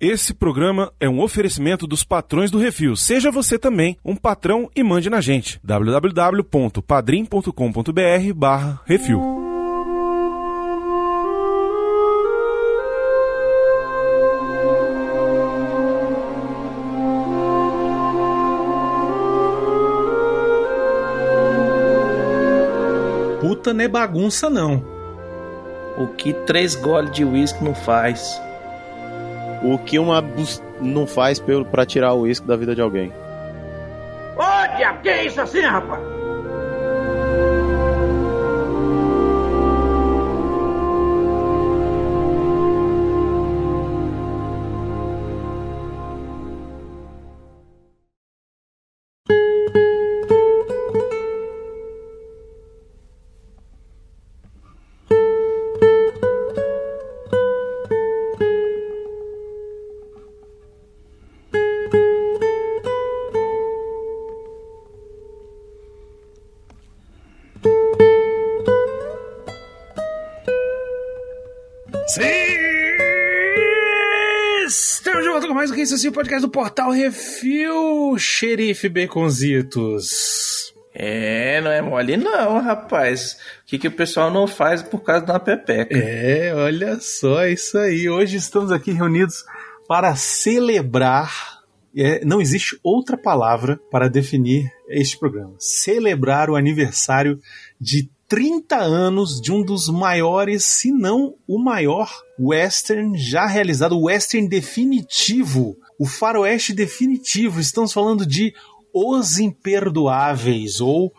Esse programa é um oferecimento dos patrões do Refil. Seja você também um patrão e mande na gente. www.padrim.com.br barra Refil. Puta não é bagunça não. O que três goles de uísque não faz? O que uma bus- não faz pra tirar o uísque da vida de alguém. Diabo, que é isso assim, rapaz? Que isso assim, o podcast do Portal Refil, Xerife Baconzitos. É, não é mole não, rapaz. O que, que o pessoal não faz por causa uma pepeca? É, olha só isso aí. Hoje estamos aqui reunidos para celebrar. é, não existe outra palavra para definir este programa. Celebrar o aniversário de 30 anos de um dos maiores, se não o maior western já realizado, o western definitivo, o faroeste definitivo. Estamos falando de Os Imperdoáveis ou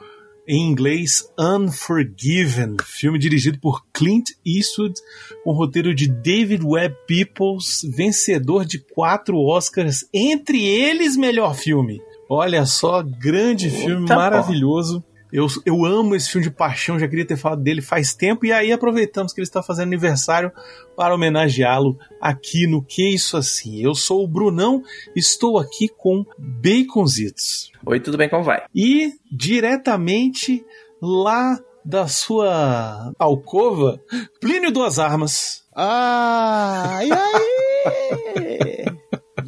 em inglês Unforgiven, filme dirigido por Clint Eastwood, com roteiro de David Webb Peoples, vencedor de quatro Oscars, entre eles melhor filme. Olha só, grande filme, bom. maravilhoso. Eu, eu amo esse filme de paixão, já queria ter falado dele faz tempo, e aí aproveitamos que ele está fazendo aniversário para homenageá-lo aqui no Que Isso Assim. Eu sou o Brunão, estou aqui com Baconzitos. Oi, tudo bem, como vai? E diretamente lá da sua alcova, Plínio Duas Armas. Ah, e aí?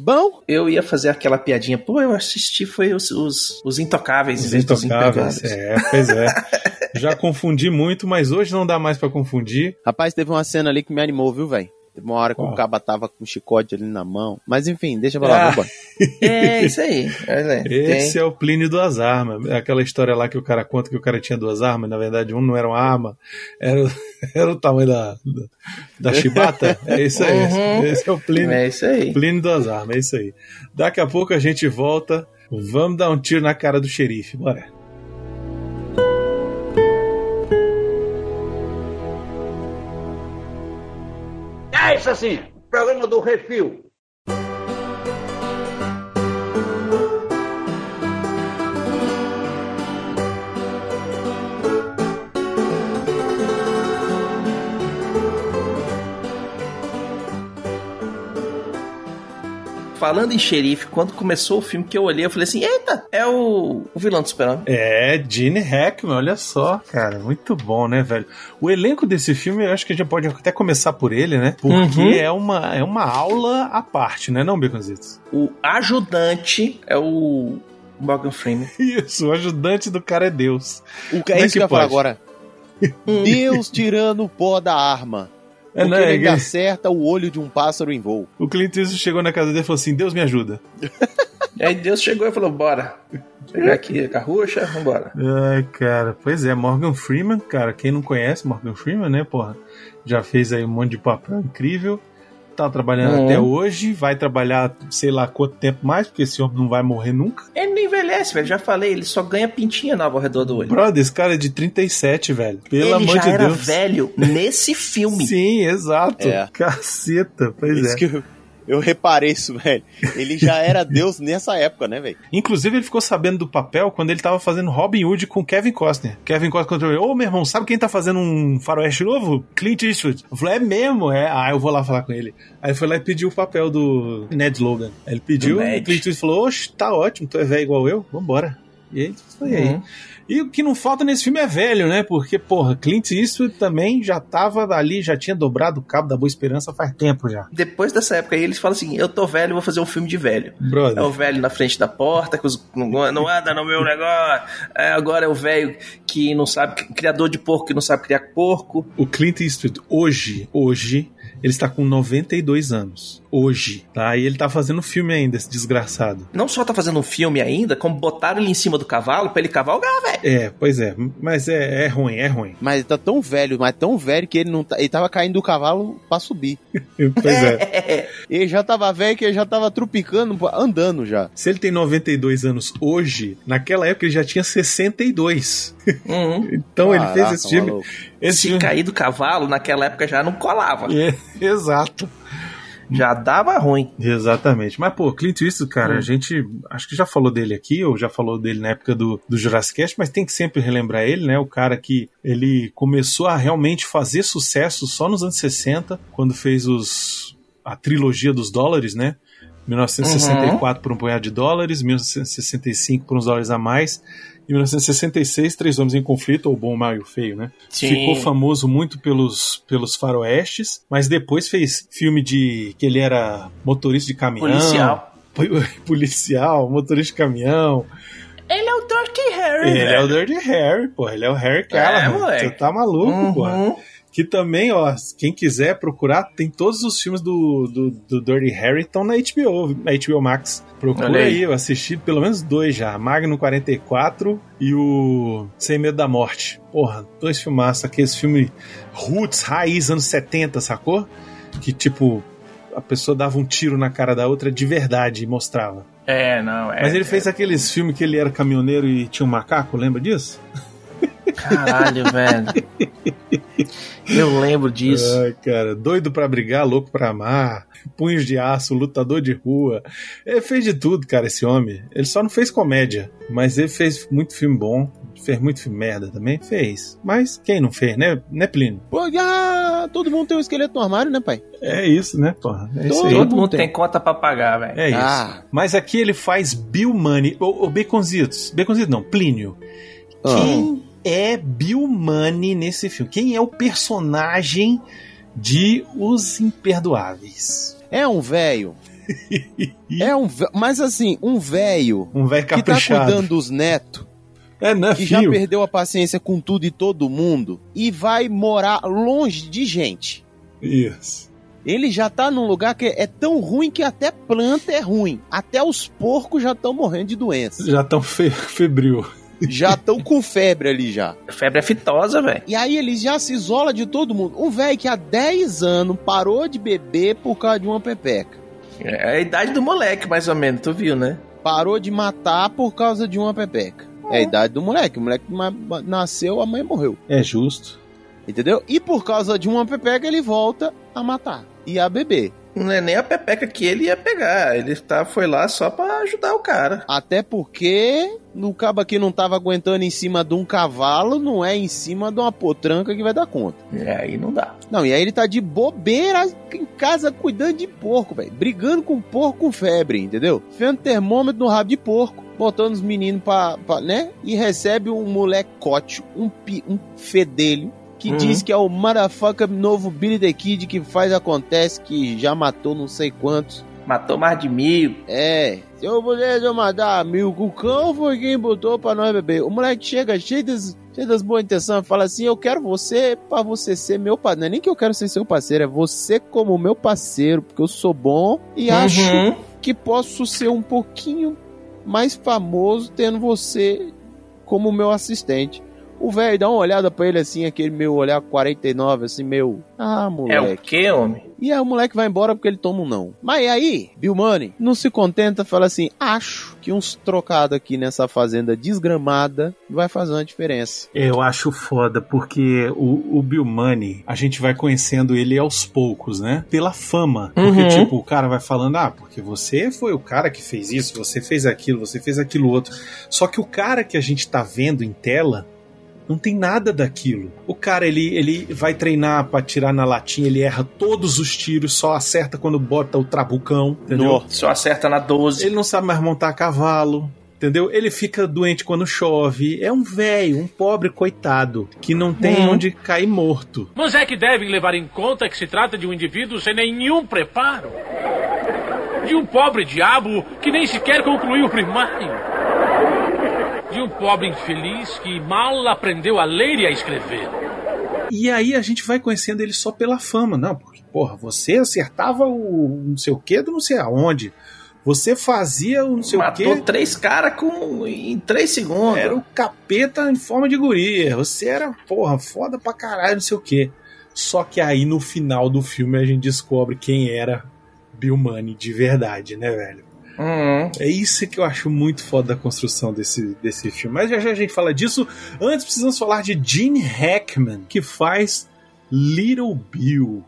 Bom? Eu ia fazer aquela piadinha, pô, eu assisti foi os, os, os intocáveis em Os vez dos intocáveis. É, pois é. Já confundi muito, mas hoje não dá mais pra confundir. Rapaz, teve uma cena ali que me animou, viu, velho? Teve uma hora que Qual? o caba tava com um chicote ali na mão. Mas enfim, deixa pra lá, Ah. vambora. É, isso aí. É, Esse tem. é o Plínio Duas Armas. É Aquela história lá que o cara conta que o cara tinha duas armas, na verdade um não era uma arma, era, era o tamanho da, da, da chibata. É isso aí. Uhum. Esse é o Plínio. É isso aí. Plínio Duas Armas, é isso aí. Daqui a pouco a gente volta. Vamos dar um tiro na cara do xerife. Bora. É isso assim, programa do Refil. Falando em xerife, quando começou o filme que eu olhei, eu falei assim: eita, é o, o vilão do super É, Gene Hackman, olha só, cara, muito bom, né, velho? O elenco desse filme, eu acho que a gente pode até começar por ele, né? Porque Uhum. é, uma, é uma aula à parte, né, não, Beconzitos? O ajudante é o Morgan Freeman. Isso, o ajudante do cara é Deus. O que é é isso que que eu ia falar agora? Deus tirando o pó da arma. É, Porque né, ele é- acerta o olho de um pássaro em voo. O Clint Eastwood chegou na casa dele e falou assim, Deus me ajuda. E aí Deus chegou e falou: bora. Pegar aqui a carrucha, vambora. Ai, cara, pois é, Morgan Freeman, cara, quem não conhece Morgan Freeman, né, porra, já fez aí um monte de papel incrível, tá trabalhando Uhum. até hoje, vai trabalhar sei lá quanto tempo mais, porque esse homem não vai morrer nunca. Ele não envelhece, velho. Já falei, ele só ganha pintinha nova ao redor do olho. Brother, esse cara é de 37, velho, pelo ele amor já de era Deus. velho nesse filme. Sim, exato, É. caceta, pois Isso é. que eu, eu reparei isso, velho. Ele já era Deus nessa época, né, velho? Inclusive, ele ficou sabendo do papel quando ele tava fazendo Robin Hood com Kevin Costner. Kevin Costner contou, ô meu irmão, sabe quem tá fazendo um faroeste novo? Clint Eastwood. Eu falei, é mesmo? É, ah, eu vou lá falar com ele. Aí ele foi lá e pediu o papel do Ned Logan. Aí ele pediu, e o Clint Eastwood falou, oxe, tá ótimo, tu é velho igual eu, vambora. E aí foi aí. E o que não falta nesse filme é velho, né? Porque, porra, Clint Eastwood também já tava ali, já tinha dobrado o cabo da Boa Esperança faz tempo já. Depois dessa época aí, eles falam assim: eu tô velho, vou fazer um filme de velho. É Brother. o velho na frente da porta, que os- não, não anda no meu negócio. É, agora é o velho que não sabe, criador de porco que não sabe criar porco. O Clint Eastwood, hoje, hoje, ele está com 92 anos. Hoje, tá? E ele tá fazendo filme ainda, esse desgraçado. Não só tá fazendo um filme ainda, como botaram ele em cima do cavalo pra ele cavalgar, velho. É, pois é, mas é, é ruim, é ruim. Mas ele tá tão velho, mas tão velho que ele não tá, ele tava caindo do cavalo pra subir. Pois é. Ele já tava velho que ele já tava trupicando, andando já. Se ele tem 92 anos hoje, naquela época ele já tinha 62. Uhum. Então ele fez Caraca, esse filme. maluco. Esse Se filme. cair do cavalo, naquela época já não colava. É, exato. Já dava ruim. Exatamente. Mas, pô, Clint Eastwood, cara, Hum. a gente acho que já falou dele aqui, ou já falou dele na época do, do Jurassic Cast, mas tem que sempre relembrar ele, né? O cara que ele começou a realmente fazer sucesso só nos anos 60, quando fez os a trilogia dos dólares, né? 1964 por um punhado de dólares, 1965 por uns dólares a mais, e 1966 Três Homens em Conflito, ou Bom, o Mal e o Feio, né? Sim. Ficou famoso muito pelos, pelos faroestes, mas depois fez filme de que ele era motorista de caminhão. Policial. Policial, motorista de caminhão. Ele é o Dirty Harry. Ele é o Dirty Harry, pô. Ele é o Harry Callahan. moleque. Você tá maluco, pô. Que também, ó, quem quiser procurar, tem todos os filmes do, do, do Dirty Harry estão na HBO, na HBO Max. Procura aí. aí, eu assisti pelo menos dois já. Magno 44 e o Sem Medo da Morte. Porra, dois filmaços. Aqueles filmes roots, raiz, anos 70, sacou? Que tipo, a pessoa dava um tiro na cara da outra de verdade e mostrava. É, não, é. Mas ele fez aqueles filmes que ele era caminhoneiro e tinha um macaco, lembra disso? Caralho, velho. Eu lembro disso. Ai, cara, doido pra brigar, louco pra amar, punhos de aço, lutador de rua. Ele fez de tudo, cara, esse homem. Ele só não fez comédia, mas ele fez muito filme bom, fez muito filme merda também, fez. Mas quem não fez, né, né Plínio? Pô, já todo mundo tem um esqueleto no armário, né, pai? É isso, né, porra? É isso aí. Todo mundo tem conta pra pagar, velho. É isso. Ah. Mas aqui ele faz Bill Money, ou, ou Baconzitos. Baconzitos não, Plínio. Quem é Bill Money nesse filme? Quem é o personagem de Os Imperdoáveis? É um velho. é um mas assim, um velho Um velho que tá caprichado. cuidando dos netos, É, não é que já fio. perdeu a paciência com tudo e todo mundo e vai morar longe de gente. Isso. Ele já tá num lugar que é tão ruim que até planta é ruim. Até os porcos já estão morrendo de doença. Já tão fe febril. Já estão com febre ali já. Febre aftosa, velho. E aí ele já se isola de todo mundo. Um velho que há 10 anos parou de beber por causa de uma pepeca. É a idade do moleque, mais ou menos, tu viu, né? Parou de matar por causa de uma pepeca. É a idade do moleque. O moleque nasceu, a mãe morreu. É justo. Entendeu? E por causa de uma pepeca ele volta a matar e a beber. Não é nem a pepeca que ele ia pegar. Ele tá, foi lá só pra ajudar o cara. Até porque no cabo aqui não tava aguentando em cima de um cavalo, não é em cima de uma potranca que vai dar conta. E aí não dá. Não, e aí ele tá de bobeira em casa cuidando de porco, velho. Brigando com porco com febre, entendeu? Fendo termômetro no rabo de porco, botando os meninos pra, pra né? E recebe um molecote, um, pi, um fedelho, que Uhum. diz que é o motherfucker novo Billy the Kid que faz acontece, que já matou não sei quantos. Matou mais de mil. É, eu pudesse eu matar mil, o cão foi quem botou pra nós beber. O moleque chega cheio das, cheio das boas intenções e fala assim: Eu quero você pra você ser meu parceiro. Não é nem que eu quero ser seu parceiro, é você como meu parceiro, porque eu sou bom e acho Uhum. que posso ser um pouquinho mais famoso tendo você como meu assistente. O velho dá uma olhada pra ele assim, aquele meu olhar 49, assim, meu. Ah, É moleque. o que, homem? E aí o moleque vai embora porque ele toma um não. Mas aí, Bill Money não se contenta, fala assim: acho que uns trocados aqui nessa fazenda desgramada vai fazer uma diferença. Eu acho foda, porque o, o Bill Money, a gente vai conhecendo ele aos poucos, né? Pela fama. Porque, Uhum. tipo, o cara vai falando, ah, porque você foi o cara que fez isso, você fez aquilo, você fez aquilo outro. Só que o cara que a gente tá vendo em tela não tem nada daquilo. O cara, ele, ele vai treinar pra tirar na latinha, ele erra todos os tiros, só acerta quando bota o trabucão, entendeu? Nó. Só acerta na 12. Ele não sabe mais montar a cavalo, Entendeu? Ele fica doente quando chove. É um velho, um pobre coitado, que não tem Uhum. onde cair morto. Mas é que devem levar em conta que se trata de um indivíduo sem nenhum preparo. De um pobre diabo que nem sequer concluiu o primário. De um pobre infeliz que mal aprendeu a ler e a escrever. E aí a gente vai conhecendo ele só pela fama. Não, porque, porra, você acertava o não sei o que do não sei aonde. Você fazia o não sei Matou o quê. três caras com... em três segundos. Era o capeta em forma de guria. Você era, porra, foda pra caralho, não sei o quê. Só que aí no final do filme a gente descobre quem era Bill Money de verdade, né, velho? Uhum. É isso que eu acho muito foda da construção desse, desse filme. Mas já já a gente fala disso. Antes precisamos falar de Gene Hackman, que faz Little Bill.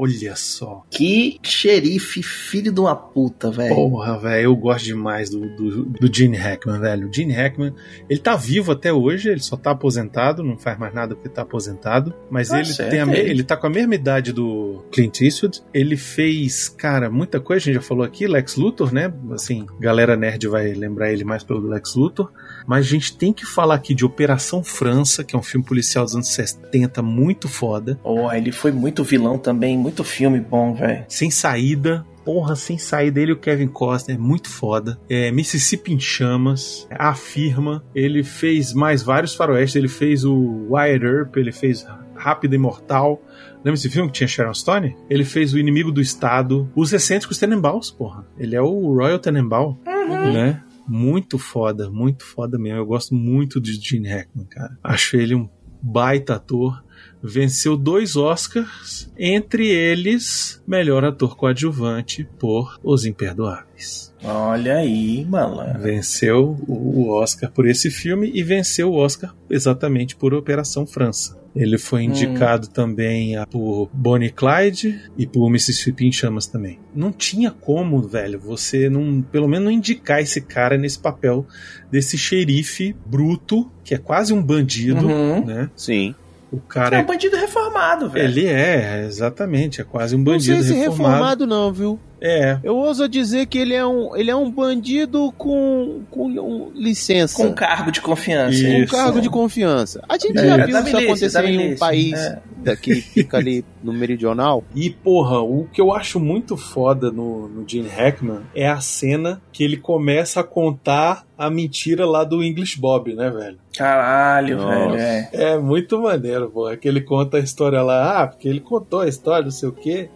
Olha só. Que xerife, filho de uma puta, velho. Porra, velho, eu gosto demais do, do, do Gene Hackman, velho. O Gene Hackman, ele tá vivo até hoje, ele só tá aposentado, não faz mais nada porque tá aposentado. Mas Tá ele, certo, tem a é ele. ele tá com a mesma idade do Clint Eastwood. Ele fez, cara, muita coisa, a gente já falou aqui, Lex Luthor, né? Assim, galera nerd vai lembrar ele mais pelo Lex Luthor. Mas a gente tem que falar aqui de Operação França, que é um filme policial dos anos 70, muito foda. Oh, ele foi muito vilão também, muito filme bom, velho. Sem saída. Porra, sem saída. Ele e o Kevin Costner, muito foda. É, Mississippi em Chamas, A Firma. Ele fez mais vários faroestes. Ele fez o Wyatt Earp, ele fez Rápido e Mortal. Lembra esse filme que tinha Sharon Stone? Ele fez O Inimigo do Estado. Os Excêntricos Tenenbaums, porra. Ele é o Royal Tenenbaum, né? Muito foda, muito foda mesmo. Eu gosto muito de Gene Hackman, cara. Acho ele um baita ator. Venceu dois Oscars, entre eles, melhor ator coadjuvante por Os Imperdoáveis. Olha aí, malandro. Venceu o Oscar por esse filme e venceu o Oscar exatamente por Operação França. Ele foi indicado também a- por Bonnie Clyde e por Mississippi em Chamas também. Não tinha como, velho, você não, pelo menos não indicar esse cara nesse papel desse xerife bruto, que é quase um bandido, Uhum. né? Sim. O É cara um bandido reformado, velho. ele é, exatamente, é quase um Não bandido sei se reformado. reformado não, viu? É, Eu ouso dizer que ele é um, ele é um bandido com, com um- licença. Com cargo de confiança. Isso. Com hein? cargo de confiança. A gente É, já da viu isso milícia, acontecer em um país É. daqui, fica ali no meridional. E, porra, o que eu acho muito foda no, no Gene Hackman é a cena que ele começa a contar a mentira lá do English Bob, né, velho? Caralho, Nossa. velho. É. É muito maneiro, porra. Que ele conta a história lá, ah, porque ele contou a história, não sei o quê.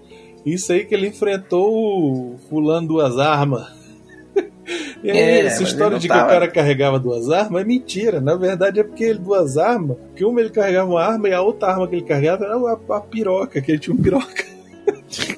Isso aí que ele enfrentou o fulano duas armas. E aí, É, essa história de que tava- o cara carregava duas armas é mentira. Na verdade é porque ele duas armas, que uma ele carregava uma arma e a outra arma que ele carregava era a, a piroca, que ele tinha um piroca.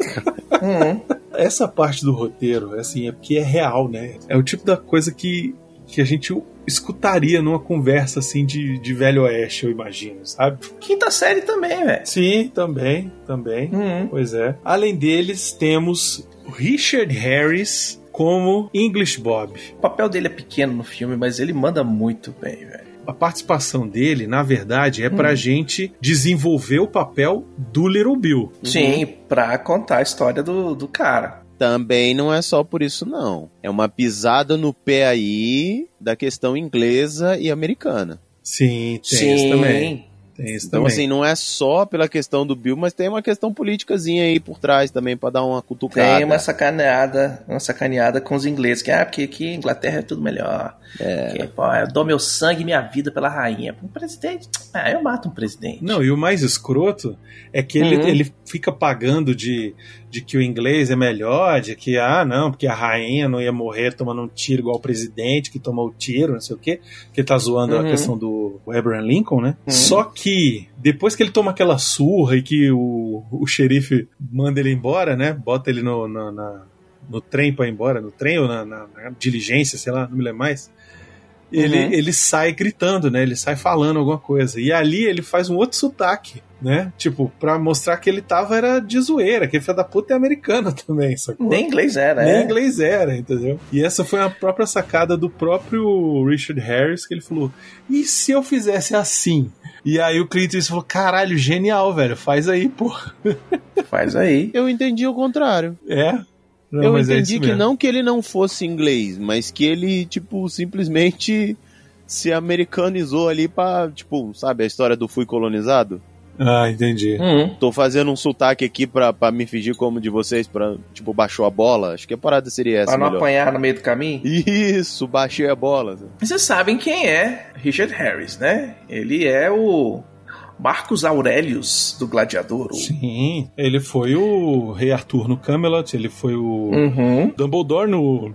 Uhum. essa parte do roteiro, assim, é porque é real, né? É o tipo da coisa que, que a gente escutaria numa conversa, assim, de, de velho oeste, eu imagino, sabe? Quinta série também, velho. Sim, também, também. Uhum. Pois é. Além deles, temos Richard Harris como English Bob. O papel dele é pequeno no filme, mas ele manda muito bem, velho. A participação dele, na verdade, é pra Hum. gente desenvolver o papel do Little Bill. Sim, pra contar a história do, do cara. Também não é só por isso, não. É uma pisada no pé aí da questão inglesa e americana. Sim, tem isso também. Tem isso Então, também. assim, não é só pela questão do Bill, mas tem uma questão politicazinha aí por trás também pra dar uma cutucada. Tem uma sacaneada, uma sacaneada com os ingleses, que ah, porque aqui em Inglaterra é tudo melhor. É. Que, pô, eu dou meu sangue e minha vida pela rainha. Um presidente, ah, eu mato um presidente. Não, e o mais escroto é que ele, Uhum. ele fica pagando de, de que o inglês é melhor, de que, ah, não, porque a rainha não ia morrer tomando um tiro igual o presidente que tomou o tiro, não sei o quê, que tá zoando a Uhum. questão do Abraham Lincoln, né? Uhum. Só que depois que ele toma aquela surra e que o, o xerife manda ele embora, né? Bota ele no, na- na- no trem pra ir embora, no trem ou na, na- na diligência, sei lá, não me lembro mais. Ele, Uhum. ele sai gritando, né? Ele sai falando alguma coisa. E ali ele faz um outro sotaque, né? Tipo, pra mostrar que ele tava era de zoeira, que ele filho da puta é americano também, sacou? Nem inglês era, Nem é. inglês era, entendeu? E essa foi a própria sacada do próprio Richard Harris, que ele falou: e se eu fizesse assim? E aí o Clint Eastwood falou: caralho, genial, velho, faz aí, pô. Faz aí. Eu entendi o contrário. É. Não, eu é entendi isso que mesmo. não que ele não fosse inglês, mas que ele, tipo, simplesmente se americanizou ali pra, tipo, sabe a história do fui colonizado? Ah, entendi. Hum. Tô fazendo um sotaque aqui pra, pra me fingir como de vocês, pra, tipo, baixou a bola. Acho que a parada seria essa Pra não melhor. apanhar no meio do caminho. Isso, baixei a bola. Vocês sabem quem é Richard Harris, né? Ele é o Marcos Aurelius do Gladiador. Sim, ele foi o Rei Arthur no Camelot, ele foi o Uhum. Dumbledore no,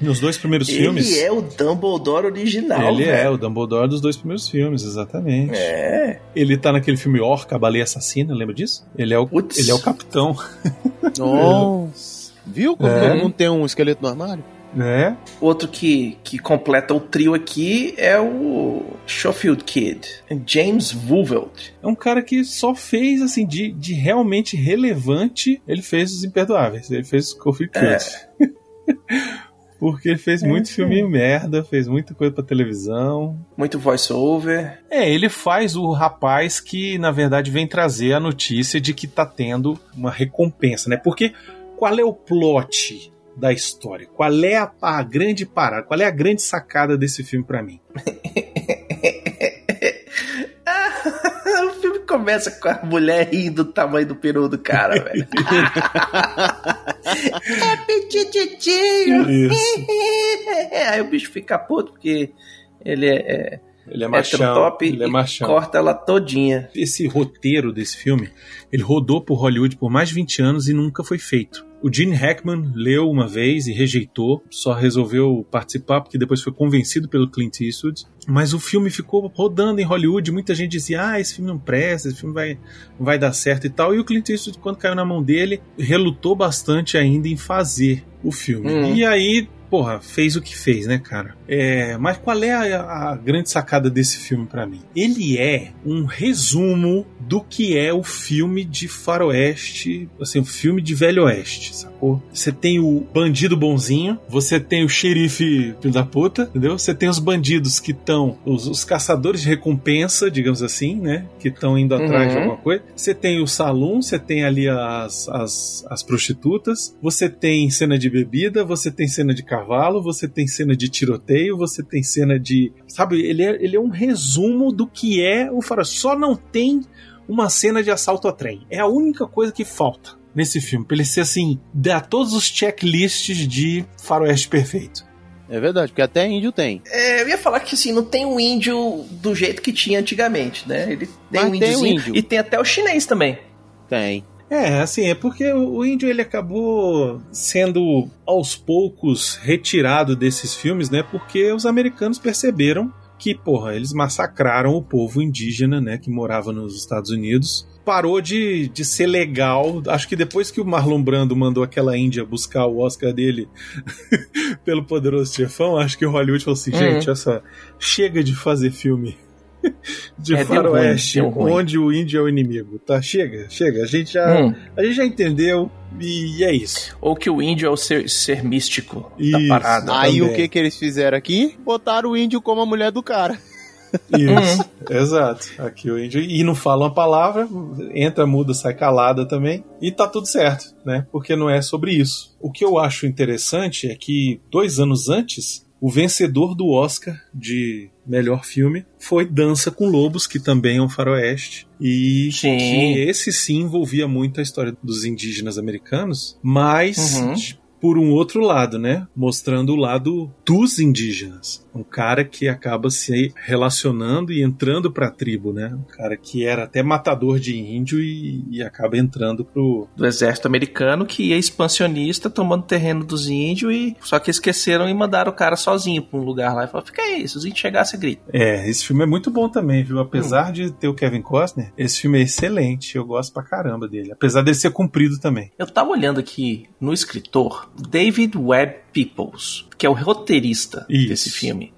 nos dois primeiros filmes. Ele é o Dumbledore original. Ele é velho. o Dumbledore dos dois primeiros filmes, exatamente. É. Ele tá naquele filme Orca, a Baleia Assassina, lembra disso? Ele é o, ele é o capitão, Nossa. Viu como É. todo mundo tem um esqueleto no armário? né? Outro que, que completa o trio aqui é o Schofield Kid, James Woolveld. É um cara que só fez, assim, de, de realmente relevante, ele fez Os Imperdoáveis, ele fez Coffee Cut. Porque ele fez muito filminho merda, fez muita coisa pra televisão. Muito voice-over. É, ele faz o rapaz que, na verdade, vem trazer a notícia de que tá tendo uma recompensa, né? Porque qual é o plot da história? Qual é a, a grande parada? Qual é a grande sacada desse filme pra mim? o filme começa com a mulher rindo do tamanho do peru do cara, velho. é petititinho. Aí o bicho fica puto porque ele é, é Ele é hétero machão. top Ele é machão. corta ela todinha. Esse roteiro desse filme, ele rodou por Hollywood por mais de 20 anos e nunca foi feito. O Gene Hackman leu uma vez e rejeitou, só resolveu participar porque depois foi convencido pelo Clint Eastwood. Mas o filme ficou rodando em Hollywood, muita gente dizia: "Ah, esse filme não presta, esse filme vai não vai dar certo e tal". E o Clint Eastwood quando caiu na mão dele, relutou bastante ainda em fazer o filme. Hum. E aí Porra, fez o que fez, né, cara? É, mas qual é a, a grande sacada desse filme pra mim? Ele é um resumo do que é o filme de faroeste, assim, o filme de velho oeste, Você tem o bandido bonzinho, você tem o xerife filho da puta, entendeu? Você tem os bandidos que estão, os, os caçadores de recompensa, digamos assim, né? Que estão indo atrás de Uhum. alguma coisa. Você tem o salão, você tem ali as, as, as prostitutas, você tem cena de bebida, você tem cena de cavalo, você tem cena de tiroteio, você tem cena de. Sabe, ele é, ele é um resumo do que é o faroeste. Só não tem uma cena de assalto a trem. É a única coisa que falta nesse filme, pra ele ser assim, dar todos os checklists de faroeste perfeito. É verdade, porque até índio tem. É, eu ia falar que assim, não tem um índio do jeito que tinha antigamente, né? Ele tem Mas um tem o índio. e tem até o chinês também. Tem. É, assim, é porque o o índio ele acabou sendo aos poucos retirado desses filmes, né? Porque os americanos perceberam que, porra, eles massacraram o povo indígena, né, que morava nos Estados Unidos. Parou de, de ser legal. Acho que depois que o Marlon Brando mandou aquela Índia buscar o Oscar dele pelo Poderoso Chefão, acho que o Hollywood falou assim: Uhum. gente, olha só, chega de fazer filme de É, faroeste onde o índio é o inimigo, tá? Chega, chega. A gente já, Hum. a gente já entendeu e é isso. Ou que o índio é o ser, ser místico da Isso. parada. Aí também. o que que eles fizeram aqui? Botaram o índio como a mulher do cara. Isso, Uhum. exato. Aqui o índio. E não fala uma palavra, entra muda, sai calada também. E tá tudo certo, né? Porque não é sobre isso. O que eu acho interessante é que dois anos antes, o vencedor do Oscar de melhor filme foi Dança com Lobos, que também é um faroeste. E Sim. que esse sim envolvia muito a história dos indígenas americanos, mas Uhum. por um outro lado, né? Mostrando o lado dos indígenas. Um cara que acaba se relacionando e entrando pra tribo, né? Um cara que era até matador de índio e, e acaba entrando pro. Do exército americano que é expansionista, tomando terreno dos índios e só que esqueceram e mandaram o cara sozinho pra um lugar lá e falaram: fica aí, se os índios chegassem, grita. É, esse filme é muito bom também, viu? Apesar de ter o Kevin Costner, esse filme é excelente. Eu gosto pra caramba dele. Apesar dele ser comprido também. Eu tava olhando aqui no escritor David Webb Peoples, que é o roteirista Isso. desse filme.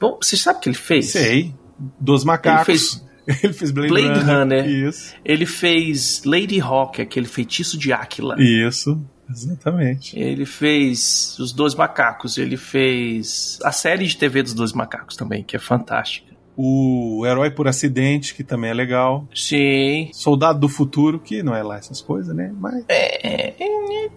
Bom, você sabe o que ele fez? Sei. Dos macacos. fez Ele fez Blade, Blade Runner. Runner. Isso. Ele fez Lady Hawk, aquele feitiço de Áquila. Isso. Exatamente. Ele fez Os Dois Macacos. Ele fez a série de TV dos Dois Macacos também, que é fantástica. O Herói por Acidente, que também é legal. Sim. Soldado do Futuro, que não é lá essas coisas, né? Mas É, é, tem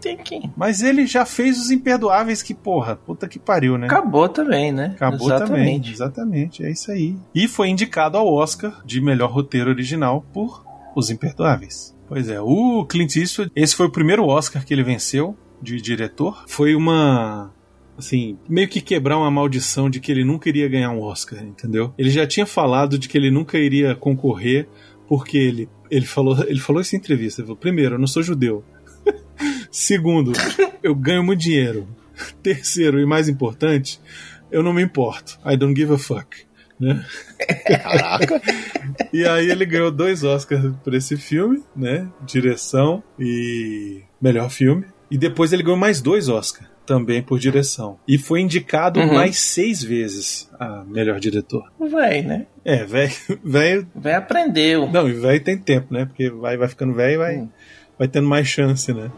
Mas ele já fez os imperdoáveis que, porra, puta que pariu, né? Acabou também, né? Acabou também, exatamente, é isso aí. E foi indicado ao Oscar de melhor roteiro original por Os Imperdoáveis. Pois é, o Clint Eastwood, esse foi o primeiro Oscar que ele venceu de diretor. Foi uma assim, meio que quebrar uma maldição de que ele nunca iria ganhar um Oscar, entendeu? Ele já tinha falado de que ele nunca iria concorrer porque ele ele falou, ele falou isso em entrevista, ele falou, primeiro, eu não sou judeu. Segundo, eu ganho muito dinheiro. Terceiro e mais importante, eu não me importo. I don't give a fuck. Né? Caraca. E aí ele ganhou dois Oscars por esse filme, né? Direção e melhor filme. E depois ele ganhou mais dois Oscars também por direção. E foi indicado Uhum. mais seis vezes a melhor diretor. Véi, né? É, velho. velho aprendeu. não, e velho tem tempo, né? Porque vai, vai ficando velho e vai, Hum. vai tendo mais chance, né?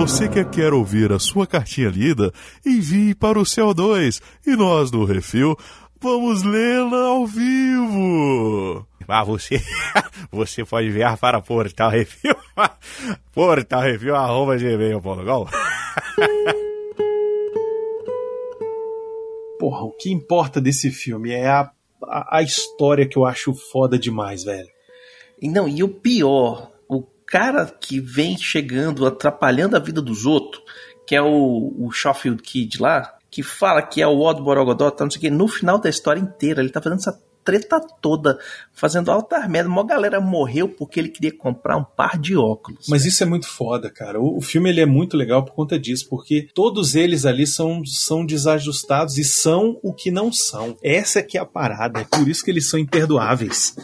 Você que quer ouvir a sua cartinha lida, envie para o CO2 e nós do Refil vamos lê-la ao vivo. Ah, você, você pode enviar para Portal Review, Portal Review, arroba gmail.com. Porra, o que importa desse filme é a, a, a história que eu acho foda demais, velho. E não, e o pior, cara que vem chegando, atrapalhando a vida dos outros, que é o, o Schofield Kid lá, que fala que é o Odd Borogodó, tá, não sei o quê, no final da história inteira, ele tá fazendo essa treta toda, fazendo alta merda. Uma galera morreu porque ele queria comprar um par de óculos. Mas isso é muito foda, cara. O, o filme ele é muito legal por conta disso, porque todos eles ali são, são desajustados e são o que não são. Essa que é a parada, é por isso que eles são imperdoáveis,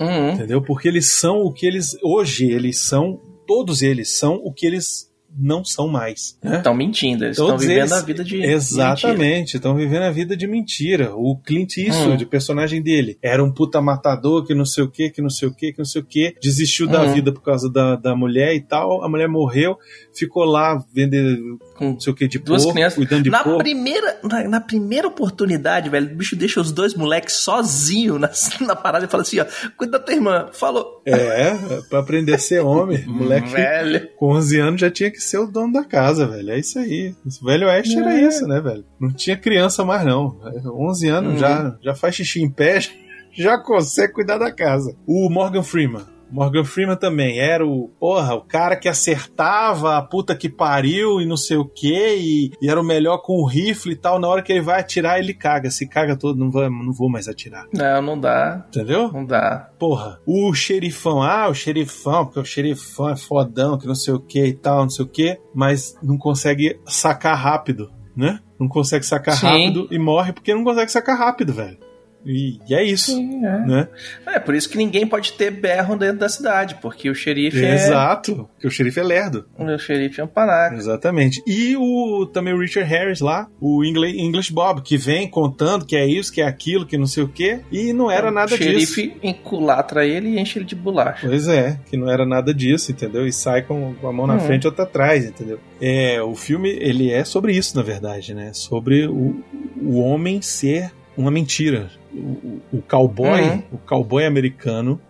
Uhum. entendeu? Porque eles são o que eles hoje eles são, todos eles são o que eles não são mais. né? Estão mentindo, eles estão vivendo eles- a vida de. Exatamente, estão vivendo a vida de mentira. O Clint Eastwood, Hum. o personagem dele, era um puta matador que não sei o que, que não sei o que, que não sei o que, desistiu da Uhum. vida por causa da, da mulher e tal. A mulher morreu, ficou lá vendendo Com não sei o que de duas porco, crianças. cuidando de na porco. primeira, na, na primeira oportunidade, velho, o bicho deixa os dois moleques sozinhos na, na parada e fala assim, ó, cuida da tua irmã. Falou. É, pra aprender a ser homem. Moleque Velho. com 11 anos já tinha que ser o dono da casa, velho. É isso aí. Esse velho oeste era É. isso, né, velho? Não tinha criança mais, não. 11 anos Uhum. já, já faz xixi em pé, já consegue cuidar da casa. O Morgan Freeman. Morgan Freeman também era o, porra, o cara que acertava a puta que pariu e não sei o que, e, e era o melhor com o rifle e tal. Na hora que ele vai atirar, ele caga. Se caga todo, não, vai, não vou mais atirar. Não, não dá. Entendeu? Não dá. Porra, o xerifão, ah, o xerifão, porque o xerifão é fodão, que não sei o que e tal, não sei o que, mas não consegue sacar rápido, né? Não consegue sacar Sim. rápido e morre porque não consegue sacar rápido, velho. E, e é isso, Sim, é. né? É, por isso que ninguém pode ter berro dentro da cidade, porque o xerife é. Exato, porque o xerife é lerdo. O xerife é um panaca. Exatamente. E o também o Richard Harris lá, o English, English Bob, que vem contando que é isso, que é aquilo, que não sei o que, e não era nada o disso. xerife enculatra ele e enche ele de bolacha. Pois é, que não era nada disso, entendeu? E sai com com a mão na Hum. frente e outra atrás, entendeu? É, o filme, ele é sobre isso, na verdade, né? Sobre o, o homem ser uma mentira. O, o- cowboy, Uhum. o cowboy americano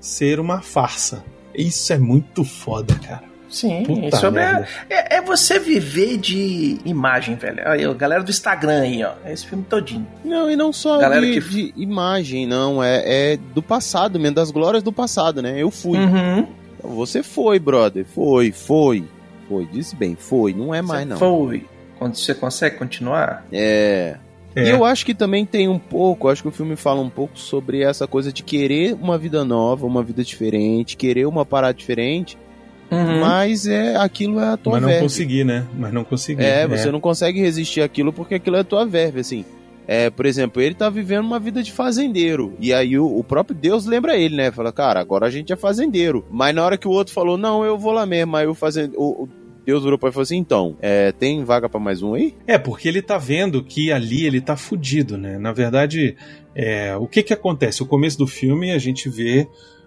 ser uma farsa. Isso é muito foda, cara. Sim, Puta a- merda. é, é você viver de imagem, velho. Aí, ó, galera do Instagram aí, ó. Esse filme todinho. Não, e não só Galera de, que- de imagem, não. É, é do passado mesmo, das glórias do passado, né? Eu fui. Uhum. Você foi, brother. Foi, foi. Foi. Disse bem, foi. Não é mais, Você não. Foi. Quando você consegue continuar? É. É. E eu acho que também tem um pouco, acho que o filme fala um pouco sobre essa coisa de querer uma vida nova, uma vida diferente, querer uma parada diferente, Uhum. mas é aquilo é a tua Mas não verve. consegui, né? Mas não consegui. É, você não consegue resistir àquilo porque aquilo é a tua verve, assim. É, por exemplo, ele tá vivendo uma vida de fazendeiro. E aí o, o próprio Deus lembra ele, né? Fala, cara, agora a gente é fazendeiro. Mas na hora que o outro falou, não, eu vou lá mesmo, aí o fazendeiro. Deus virou pra ele e falou assim: então, é, tem vaga pra mais um aí? É, porque ele tá vendo que ali ele tá fudido, né? Na verdade, é, o que que acontece? O começo do filme a gente vê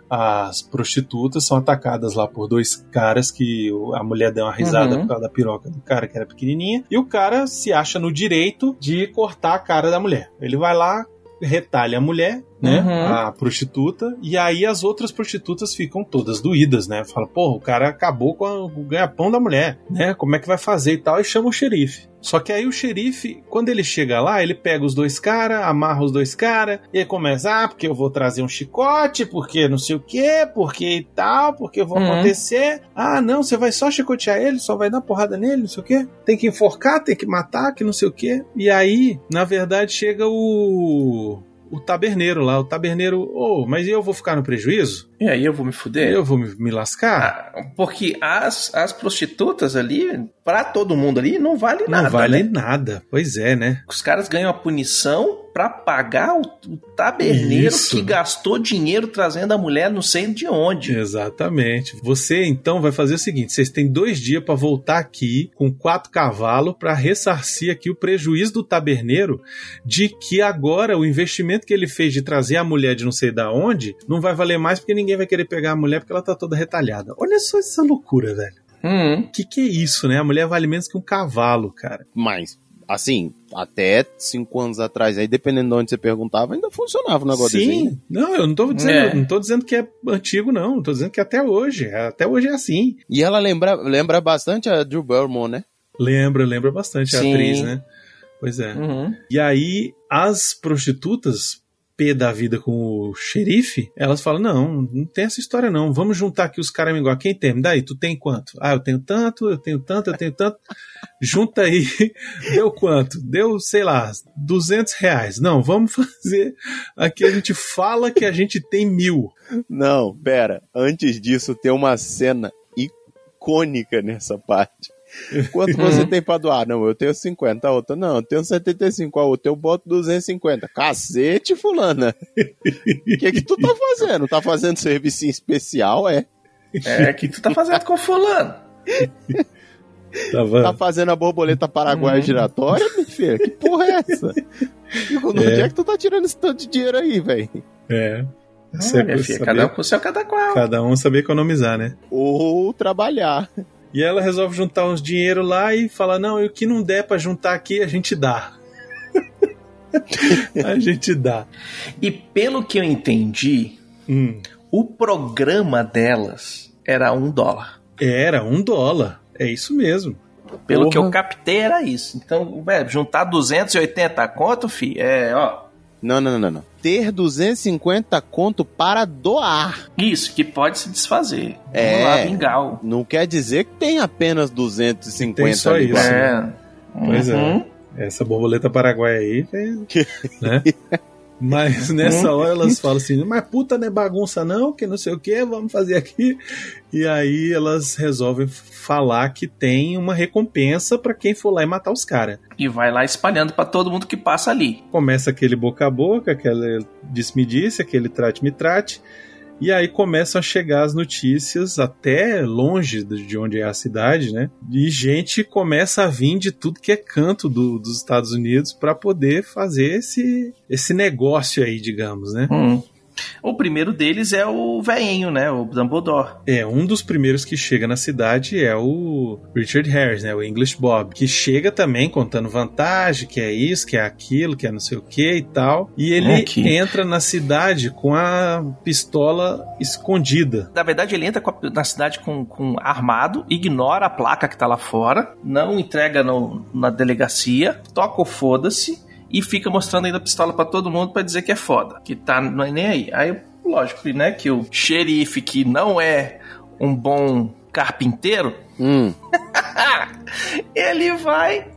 as prostitutas são atacadas lá por dois caras que a mulher deu uma risada Uhum. por causa da piroca do cara que era pequenininha e o cara se acha no direito de cortar a cara da mulher. Ele vai lá, retalha a mulher né? Uhum. A prostituta. E aí as outras prostitutas ficam todas doídas, né? Fala, porra, o cara acabou com a- o ganha-pão da mulher, né? Como é que vai fazer e tal? E chama o xerife. Só que aí o xerife, quando ele chega lá, ele pega os dois caras, amarra os dois caras, e aí começa, ah, porque eu vou trazer um chicote, porque não sei o quê, porque e tal, porque vai Uhum. acontecer. Ah, não, você vai só chicotear ele, só vai dar porrada nele, não sei o quê. Tem que enforcar, tem que matar, que não sei o quê. E aí, na verdade, chega o. O taberneiro lá, o taberneiro, ô, mas eu vou ficar no prejuízo? E aí eu vou me fuder? Eu vou me, me lascar? Ah, Porque as, as prostitutas ali, pra todo mundo ali, não vale não nada. vale né? nada. Pois é, né? Os caras ganham a punição pra pagar o, o taberneiro Isso. que gastou dinheiro trazendo a mulher não sei de onde. Exatamente. Você então vai fazer o seguinte: vocês têm dois dias pra voltar aqui com quatro cavalos pra ressarcir aqui o prejuízo do taberneiro de que agora o investimento que ele fez de trazer a mulher de não sei da onde não vai valer mais porque ninguém vai querer pegar a mulher porque ela tá toda retalhada. Olha só essa loucura, velho. Hum, Que que é isso, né? A mulher vale menos que um cavalo, cara. Mas, assim, até cinco anos atrás, aí dependendo de onde você perguntava, ainda funcionava o negócio desse, né? Sim. Não, eu não tô dizendo, É. não tô dizendo que é antigo, não. Tô dizendo que até hoje. Até hoje é assim. E ela lembra, lembra bastante a Drew Barrymore, né? Lembra, lembra bastante a Sim. atriz, né? Pois é. uhum. E aí, as prostitutas, pé da vida com o xerife, elas falam: não, não tem essa história, não. Vamos juntar aqui os caras igual. Quem tem? Daí, tu tem quanto? Ah, eu tenho tanto, eu tenho tanto, eu tenho tanto. Junta aí. Deu quanto? Deu, sei lá, 200 reais. Não, vamos fazer. Aqui a gente fala que a gente tem mil. Não, pera. Antes disso, tem uma cena icônica nessa parte. Quanto você tem pra doar? Não, eu tenho 50. A outra, não, eu tenho 75. A outra, eu boto 250. Cacete, fulana. O que que tu tá fazendo? Tá fazendo serviço especial, é? É, o que tu tá fazendo com fulano? Tava. Tá fazendo a borboleta paraguaia giratória, minha filha? Que porra é essa? Onde É. é. que tu tá tirando esse tanto de dinheiro aí, velho? É. Isso é Olha, filha, saber- cada um com o seu cada qual. cada um saber economizar, né? Ou trabalhar. E ela resolve juntar uns dinheiro lá e fala: não, e o que não der pra juntar aqui, a gente dá. a gente dá. E pelo que eu entendi, Hum, o programa delas era um dólar. era um dólar. É isso mesmo. Pelo Porra. que eu captei era isso. Então, velho, juntar 280 conto, fi, é, ó. Não, não, não, não. Ter 250 conto para doar. Isso, que pode se desfazer. É. Lá, vingal. Não quer dizer que tem apenas 250 Tem só isso. É. Pois é. Uhum. Essa borboleta paraguaia aí fez. né? Mas nessa hora elas falam assim: mas puta não é bagunça, não, que não sei o que, vamos fazer aqui. E aí elas resolvem falar que tem uma recompensa pra quem for lá e matar os caras. E vai lá espalhando pra todo mundo que passa ali. começa aquele boca a boca, aquele disse-me disse, aquele trate-me trate, e aí começam a chegar as notícias até longe de onde é a cidade, né? E gente começa a vir de tudo que é canto do- dos Estados Unidos para poder fazer esse, esse negócio aí, digamos, né? Hum. O primeiro deles é o veinho, né? O Dumbledore. É, um dos primeiros que chega na cidade é o Richard Harris, né? O English Bob, que chega também contando vantagem, que é isso, que é aquilo, que é não sei o que e tal. E ele Ok. entra na cidade com a pistola escondida. Na verdade, ele entra a- na cidade com, com armado, ignora a placa que tá lá fora, não entrega no- na delegacia, toca o foda-se e fica mostrando ainda a pistola pra todo mundo pra dizer que é foda, que tá não é nem aí. Aí, lógico, né, que o xerife, que não é um bom carpinteiro, Hum, ele vai,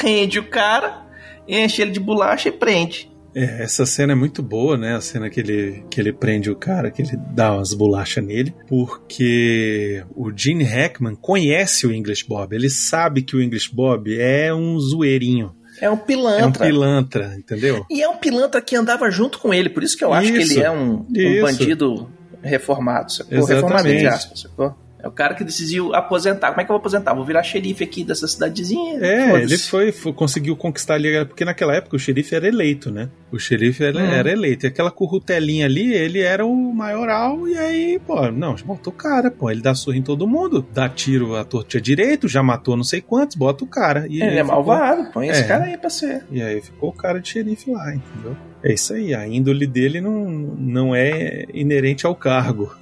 rende o cara, enche ele de bolacha e prende. É, essa cena é muito boa, né? A cena que ele, que ele prende o cara, que ele dá umas bolachas nele, porque o Gene Hackman conhece o English Bob. Ele sabe que o English Bob é um zoeirinho, É um é um pilantra. pilantra, entendeu? E é um pilantra que andava junto com ele, por isso que eu acho que Isso, ele é um, um bandido reformado, sacou? Exatamente. Reformado entre aspas, sacou? É o cara que decidiu aposentar. Como é que eu vou aposentar? Vou virar xerife aqui dessa cidadezinha. É, Foda-se. ele foi, foi- conseguiu conquistar ali, porque naquela época o xerife era eleito, né? O xerife era, Hum. era eleito. E aquela currutelinha ali, ele era o maioral, e aí, pô, não, bota o cara, pô, ele dá surra em todo mundo, dá tiro à torta direito, já matou não sei quantos, bota o cara. E Ele é ficou- malvado, põe esse É. cara aí pra ser. E aí ficou o cara de xerife lá, entendeu? É isso aí, a índole dele não, não é inerente ao cargo.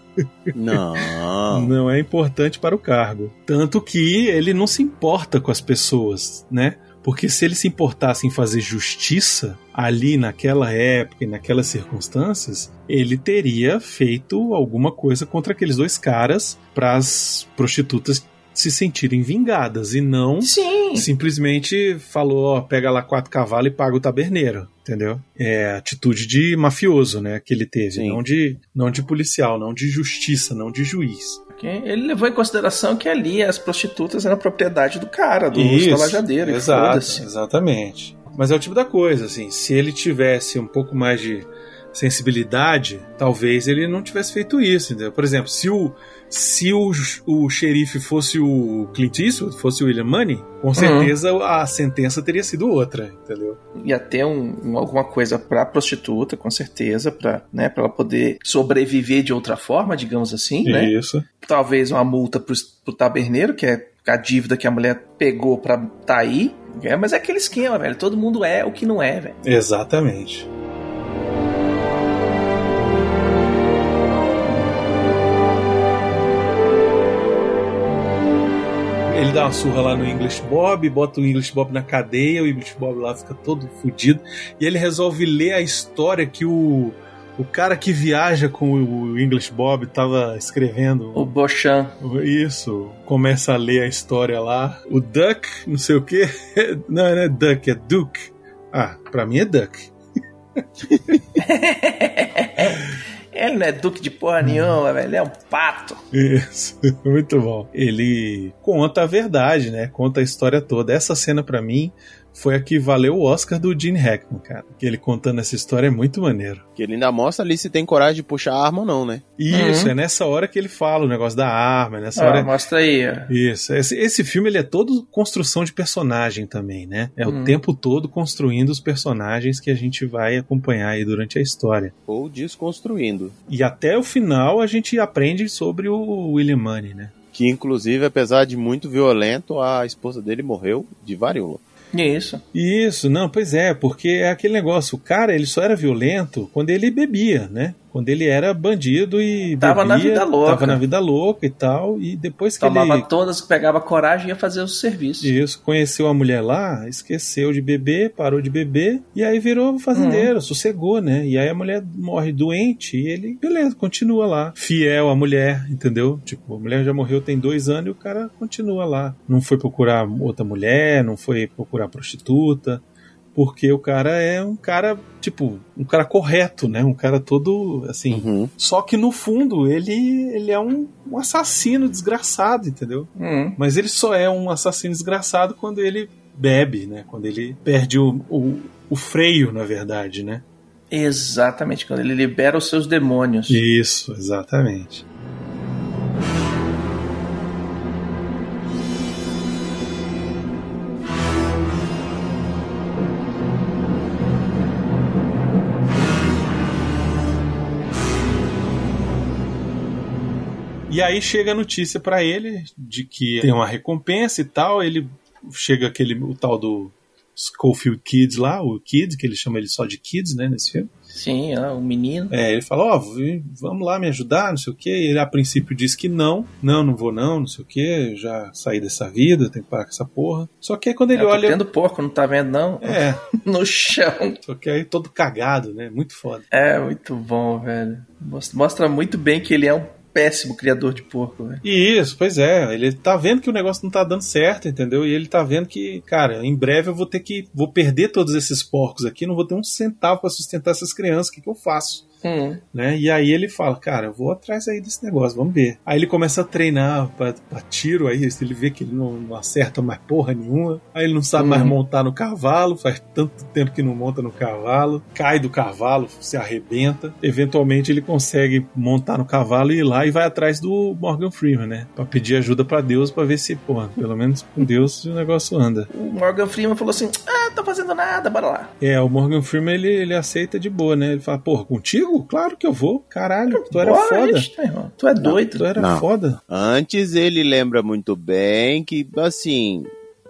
Não. Não é importante para o cargo. Tanto que ele não se importa com as pessoas, né? Porque se ele se importasse em fazer justiça ali naquela época e naquelas circunstâncias, ele teria feito alguma coisa contra aqueles dois caras para as prostitutas se sentirem vingadas e não Sim. simplesmente falou, ó, pega lá quatro cavalos e paga o taberneiro, entendeu? É a atitude de mafioso, né, que ele teve, Sim. não de não de policial, não de justiça, não de juiz. Ele levou em consideração que ali as prostitutas eram propriedade do cara, do estalajadeiro. exato, exatamente. Mas é o tipo da coisa, assim, se ele tivesse um pouco mais de sensibilidade, talvez ele não tivesse feito isso, entendeu? Por exemplo, se o se o, o xerife fosse o Clint Eastwood, fosse o William Money, Uhum. com certeza a sentença teria sido outra, entendeu? Ia ter um, um- alguma coisa pra prostituta, com certeza, pra, né, pra ela poder sobreviver de outra forma, digamos assim, né? Isso. Talvez uma multa pro, pro taberneiro, que é a dívida que a mulher pegou pra tá aí. É, mas é aquele esquema, velho. Todo mundo é o que não é, velho. Exatamente. Ele dá uma surra lá no English Bob, bota o English Bob na cadeia, o English Bob lá fica todo fudido. E ele resolve ler a história que o, o cara que viaja com o English Bob tava escrevendo. O Bochan. Isso, começa a ler a história lá. O Duck, não sei o que. Não, não é Duck, é Duke. Ah, pra mim é Duck. Ele não é duque de porra nenhuma, velho. Ele é um pato. Isso, muito bom. Ele conta a verdade, né? Conta a história toda. Essa cena pra mim foi a que valeu o Oscar do Gene Hackman, cara. Que ele contando essa história é muito maneiro. Que ele ainda mostra ali se tem coragem de puxar a arma ou não, né? Isso, Uhum. é nessa hora que ele fala o negócio da arma, é nessa Ó, hora. mostra aí, ó. Isso, esse, esse filme ele é todo construção de personagem também, né? É Hum. o tempo todo construindo os personagens que a gente vai acompanhar aí durante a história. Ou desconstruindo. E até o final a gente aprende sobre o William Money, né? Que inclusive, apesar de muito violento, a esposa dele morreu de varíola. Isso. Isso, não, pois é, porque é aquele negócio, o cara ele só era violento quando ele bebia, né? Quando ele era bandido e Tava na bebia, vida louca. Tava na vida louca e tal, e depois que Tomava ele todas, pegava coragem e ia fazer o serviço. Isso, conheceu a mulher lá, esqueceu de beber, parou de beber, e aí virou fazendeiro, sossegou, né? E aí a mulher morre doente e ele, beleza, continua lá. Fiel à mulher, entendeu? Tipo, a mulher já morreu tem dois anos e o cara continua lá. Não foi procurar outra mulher, não foi procurar prostituta. Porque o cara é um cara, tipo, um cara correto, né? Um cara todo, assim. Uhum. Só que no fundo ele, ele é um, um assassino desgraçado, entendeu? Hum. Mas ele só é um assassino desgraçado quando ele bebe, né? Quando ele perde o, o, o freio, na verdade, né? Exatamente, quando ele libera os seus demônios. Isso, exatamente. E aí chega a notícia pra ele de que tem uma recompensa e tal. Ele chega aquele o tal do Schofield Kids lá, o Kid, que ele chama ele só de Kids, né, nesse filme. Sim, ó, o menino. É, ele fala, ó, v- vamos lá me ajudar, não sei o quê. Ele a princípio diz que não, não, não vou não, não sei o quê, já saí dessa vida, tenho que parar com essa porra. Só que aí quando ele Eu tô olha. tendo porco, não tá vendo, não? É, No chão. só que aí todo cagado, né? Muito foda. É muito bom, velho. Mostra muito bem que ele é um péssimo criador de porco, velho. E isso, pois é, ele tá vendo que o negócio não tá dando certo, entendeu? E ele tá vendo que, cara, em breve eu vou ter que. Vou perder todos esses porcos aqui, não vou ter um centavo pra sustentar essas crianças, o que, que eu faço? Hum. né? E aí ele fala, cara, eu vou atrás aí desse negócio, vamos ver. Aí ele começa a treinar pra, pra tiro, aí ele vê que ele não, não acerta mais porra nenhuma. Aí ele não sabe Hum. mais montar no cavalo, faz tanto tempo que não monta no cavalo. Cai do cavalo, se arrebenta. Eventualmente ele consegue montar no cavalo e ir lá e vai atrás do Morgan Freeman, né? Pra pedir ajuda pra Deus pra ver se, porra, pelo menos com Deus o negócio anda. O Morgan Freeman falou assim: Ah, tô fazendo nada, bora lá. É, o Morgan Freeman ele, ele aceita de boa, né? Ele fala, porra, contigo? Claro que eu vou. Caralho, tu era Bora, foda. irmão. Tu é doido. Tu era Não. foda. Antes ele lembra muito bem que, assim,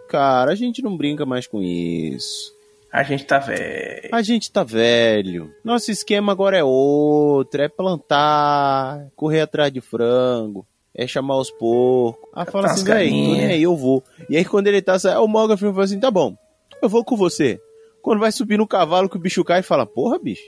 cara, a gente não brinca mais com isso. A gente tá velho. A gente tá velho. Nosso esquema agora é outro, é plantar, correr atrás de frango, é chamar os porcos. Aí fala Catar assim, aí, eu vou. E aí quando ele tá saindo, o Morgan Freeman fala assim, tá bom, eu vou com você. Quando vai subir no cavalo que o bicho cai e fala, porra, bicho,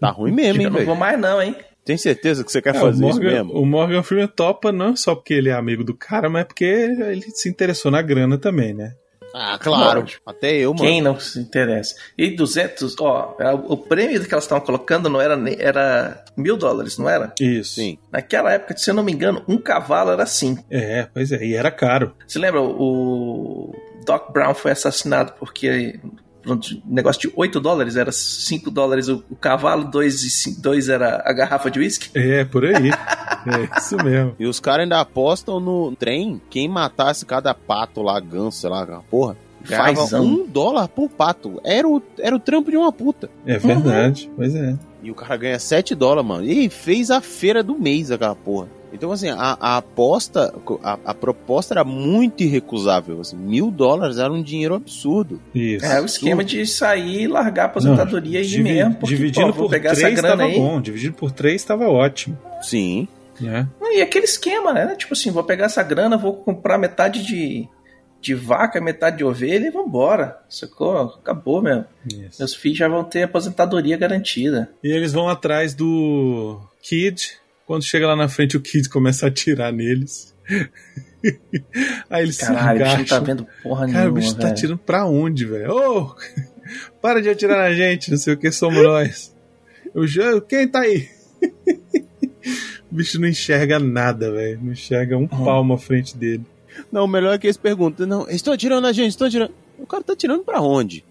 tá ruim mesmo, hein, eu não vou velho. mais, não, hein? Tem certeza que você quer É, o, fazer isso Morgan, mesmo? o Morgan Freeman topa não só porque ele é amigo do cara, mas porque ele se interessou na grana também, né? Ah, claro. Até eu, mano. Quem não se interessa? E 200, ó, é, o prêmio que elas estavam colocando não era nem- era mil dólares, não era? Isso. Sim. Naquela época, se eu não me engano, um cavalo era assim. É, pois é, e era caro. Você lembra, o Doc Brown foi assassinado porque pronto, um negócio de 8 dólares era 5 dólares o, o cavalo, 2 era a garrafa de uísque. É, por aí. é isso mesmo. E os caras ainda apostam no trem, quem matasse cada pato lá, ganso, sei lá, porra, ganhava Fazão. um dólar por pato. Era o, era o trampo de uma puta. É verdade, pois é. E o cara ganha 7 dólares, mano. E fez a feira do mês aquela porra. Então, assim, a, a aposta, a, a proposta era muito irrecusável. Assim, mil dólares era um dinheiro absurdo. Isso. É o esquema de sair, largar a aposentadoria e ir Divi- mesmo. Porque, dividindo pô, por pegar essa três grana tava aí. bom, dividido por três tava ótimo. Sim. Né? E aquele esquema, né? Tipo assim, vou pegar essa grana, vou comprar metade de, de vaca, metade de ovelha e vambora. Sacou? Acabou mesmo. Isso. Meus filhos já vão ter aposentadoria garantida. E eles vão atrás do Kid. Quando chega lá na frente, o Kid começa a atirar neles. Aí eles Caralho, se o bicho não tá vendo porra Cara, nenhuma, o bicho tá velho. atirando pra onde, velho? Ô! para de atirar na gente, não sei o que, somos nós. Eu já... Quem tá aí? o bicho não enxerga nada, velho. Não enxerga um palmo à frente dele. Não, o melhor é que eles perguntam: Não, estão atirando a gente, estão atirando. O cara tá atirando pra onde?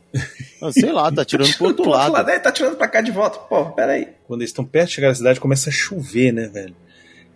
Ah, sei lá, tá atirando pro outro Pro outro lado. lado, aí tá tirando pra cá de volta. Pô, peraí. Quando eles estão perto de chegar na cidade, começa a chover, né, velho?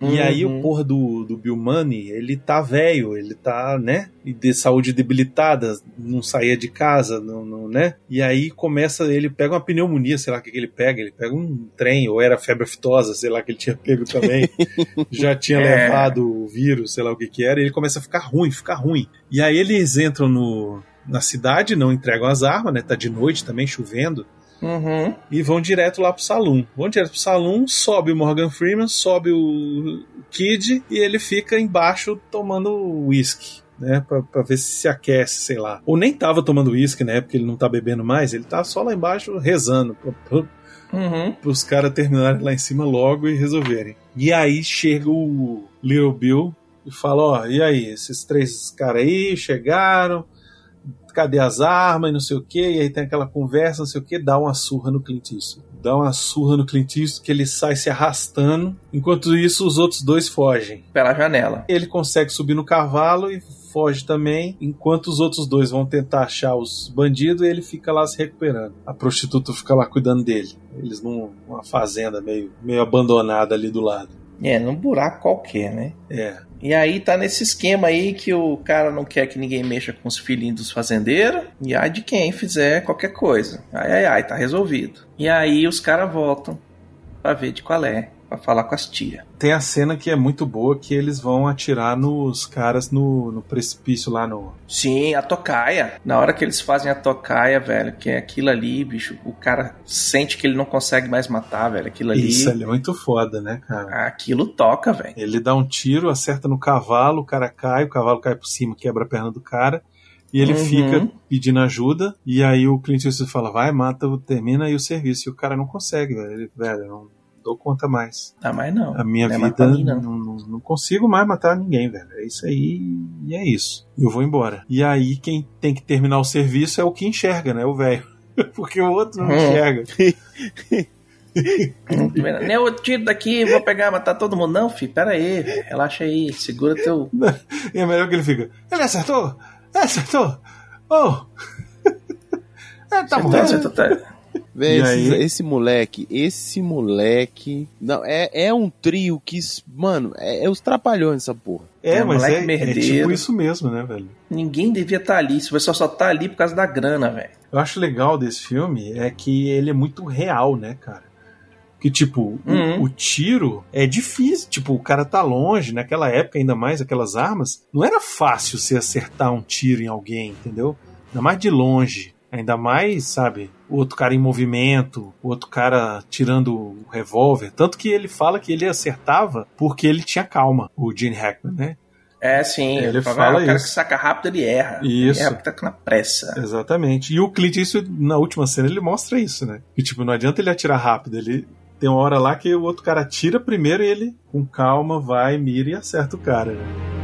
E Uhum. aí o porra do, do Bill Money, ele tá velho, ele tá, né? E de saúde debilitada, não saía de casa, não, não, né? E aí começa, ele pega uma pneumonia, sei lá o que, que ele pega, ele pega um trem, ou era febre aftosa, sei lá que ele tinha pego também. Já tinha É. levado o vírus, sei lá o que que era, e ele começa a ficar ruim, ficar ruim. E aí eles entram no, na cidade, não entregam as armas, né? Tá de noite também, chovendo Uhum. e vão direto lá pro salão. Vão direto pro salão, sobe o Morgan Freeman, sobe o Kid e ele fica embaixo tomando uísque. Né, pra, pra ver se se aquece, sei lá. Ou nem tava tomando uísque, né? Porque ele não tá bebendo mais, ele tá só lá embaixo rezando pra, pra, Uhum. pros caras terminarem lá em cima logo e resolverem. E aí chega o Little Bill e fala: Ó, e aí, esses três caras aí chegaram, cadê as armas e não sei o que, e aí tem aquela conversa, não sei o que, dá uma surra no Clint Eastwood. Dá uma surra no Clint Eastwood que ele sai se arrastando, enquanto isso os outros dois fogem. Pela janela. Ele consegue subir no cavalo e foge também, enquanto os outros dois vão tentar achar os bandidos ele fica lá se recuperando. A prostituta fica lá cuidando dele. Eles num- numa fazenda meio, meio abandonada ali do lado. É, num buraco qualquer, né? É. E aí tá nesse esquema aí que o cara não quer que ninguém mexa com os filhinhos dos fazendeiros. E ai de quem fizer qualquer coisa. Ai, ai, ai, tá resolvido. E aí os caras voltam pra ver de qual é. Pra falar com as tia. Tem a cena que é muito boa que eles vão atirar nos caras no, no precipício lá no. Sim, a tocaia. Na hora que eles fazem a tocaia, velho, que é aquilo ali, bicho, o cara sente que ele não consegue mais matar, velho. Aquilo ali. Isso ali é muito foda, né, cara? Aquilo toca, velho. Ele dá um tiro, acerta no cavalo, o cara cai, o cavalo cai por cima, quebra a perna do cara. E ele Uhum. fica pedindo ajuda. E aí o Clint Eastwood fala: vai, mata, termina aí o serviço. E o cara não consegue, velho. Ele, velho, não dou conta mais. Ah, mas não. A minha Não é mais vida mim, não. não. Não, consigo mais matar ninguém, velho. É isso aí e é isso. Eu vou embora. E aí quem tem que terminar o serviço é o que enxerga, né? O velho. Porque o outro não Uhum. enxerga. Nem eu tiro daqui, vou pegar, matar todo mundo. Não, filho, pera aí, relaxa aí, segura teu. E é melhor que ele fica. Ele acertou? Ele acertou? Oh! é, tá morrendo. Acertou, acertou, tá. Véi, E esse, esse moleque, esse moleque. Não, é, é um trio que. Mano, é, é os trapalhões essa porra. É, É, mas moleque é, é tipo isso mesmo, né, velho? Ninguém devia estar ali. Esse pessoal só tá ali por causa da grana, velho. Eu acho legal desse filme é que ele é muito real, né, cara? Que, tipo, o- Uhum. o, tiro é difícil. Tipo, o cara tá longe, naquela época, ainda mais aquelas armas. Não era fácil você acertar um tiro em alguém, entendeu? Ainda mais de longe. Ainda mais, sabe, o outro cara em movimento, o outro cara tirando o revólver. Tanto que ele fala que ele acertava porque ele tinha calma, o Gene Hackman, né? É, sim. Ele Fala, ah, o cara isso. que saca rápido, ele erra. Isso. Ele erra porque tá com na pressa. Exatamente. E o Clint Eastwood, na última cena, ele mostra isso, né? Que, tipo, não adianta ele atirar rápido. Ele tem uma hora lá que o outro cara atira primeiro e ele, com calma, vai, mira e acerta o cara. né?